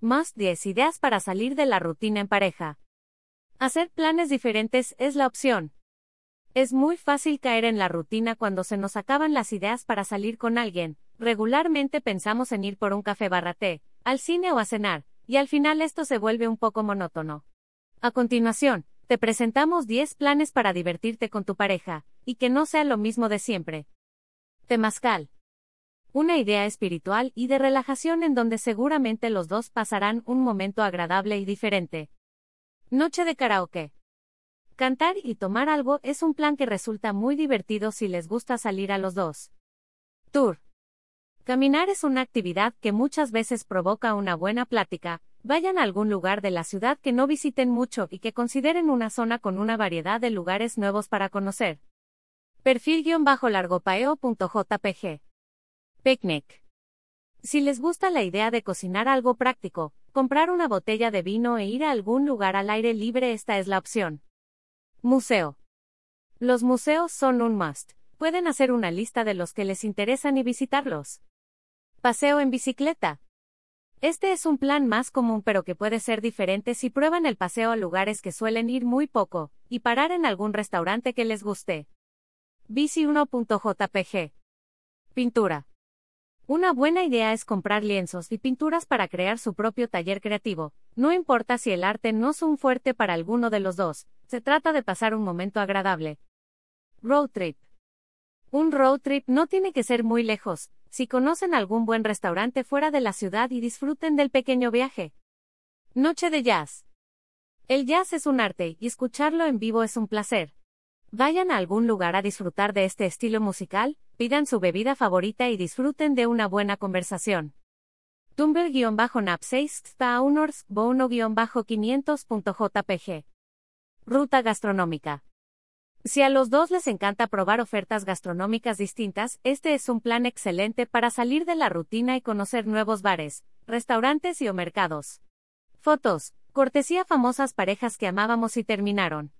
Más 10 ideas para salir de la rutina en pareja. Hacer planes diferentes es la opción. Es muy fácil caer en la rutina cuando se nos acaban las ideas para salir con alguien. Regularmente pensamos en ir por un café barraté, al cine o a cenar, y al final esto se vuelve un poco monótono. A continuación, te presentamos 10 planes para divertirte con tu pareja, y que no sea lo mismo de siempre. Temazcal. Una idea espiritual y de relajación en donde seguramente los dos pasarán un momento agradable y diferente. Noche de karaoke. Cantar y tomar algo es un plan que resulta muy divertido si les gusta salir a los dos. Tour. Caminar es una actividad que muchas veces provoca una buena plática. Vayan a algún lugar de la ciudad que no visiten mucho y que consideren una zona con una variedad de lugares nuevos para conocer. Perfil-largopaeo.jpg. Picnic. Si les gusta la idea de cocinar algo práctico, comprar una botella de vino e ir a algún lugar al aire libre, esta es la opción. Museo. Los museos son un must. Pueden hacer una lista de los que les interesan y visitarlos. Paseo en bicicleta. Este es un plan más común pero que puede ser diferente si prueban el paseo a lugares que suelen ir muy poco, y parar en algún restaurante que les guste. Bici 1.jpg. Pintura. Una buena idea es comprar lienzos y pinturas para crear su propio taller creativo, no importa si el arte no es un fuerte para alguno de los dos, se trata de pasar un momento agradable. Road trip. Un road trip no tiene que ser muy lejos, si conocen algún buen restaurante fuera de la ciudad y disfruten del pequeño viaje. Noche de jazz. El jazz es un arte y escucharlo en vivo es un placer. Vayan a algún lugar a disfrutar de este estilo musical, pidan su bebida favorita y disfruten de una buena conversación. Tumblr-nap 6 Taunors Bono-500.jpg. Ruta gastronómica. Si a los dos les encanta probar ofertas gastronómicas distintas, este es un plan excelente para salir de la rutina y conocer nuevos bares, restaurantes y o mercados. Fotos. Cortesía famosas parejas que amábamos y terminaron.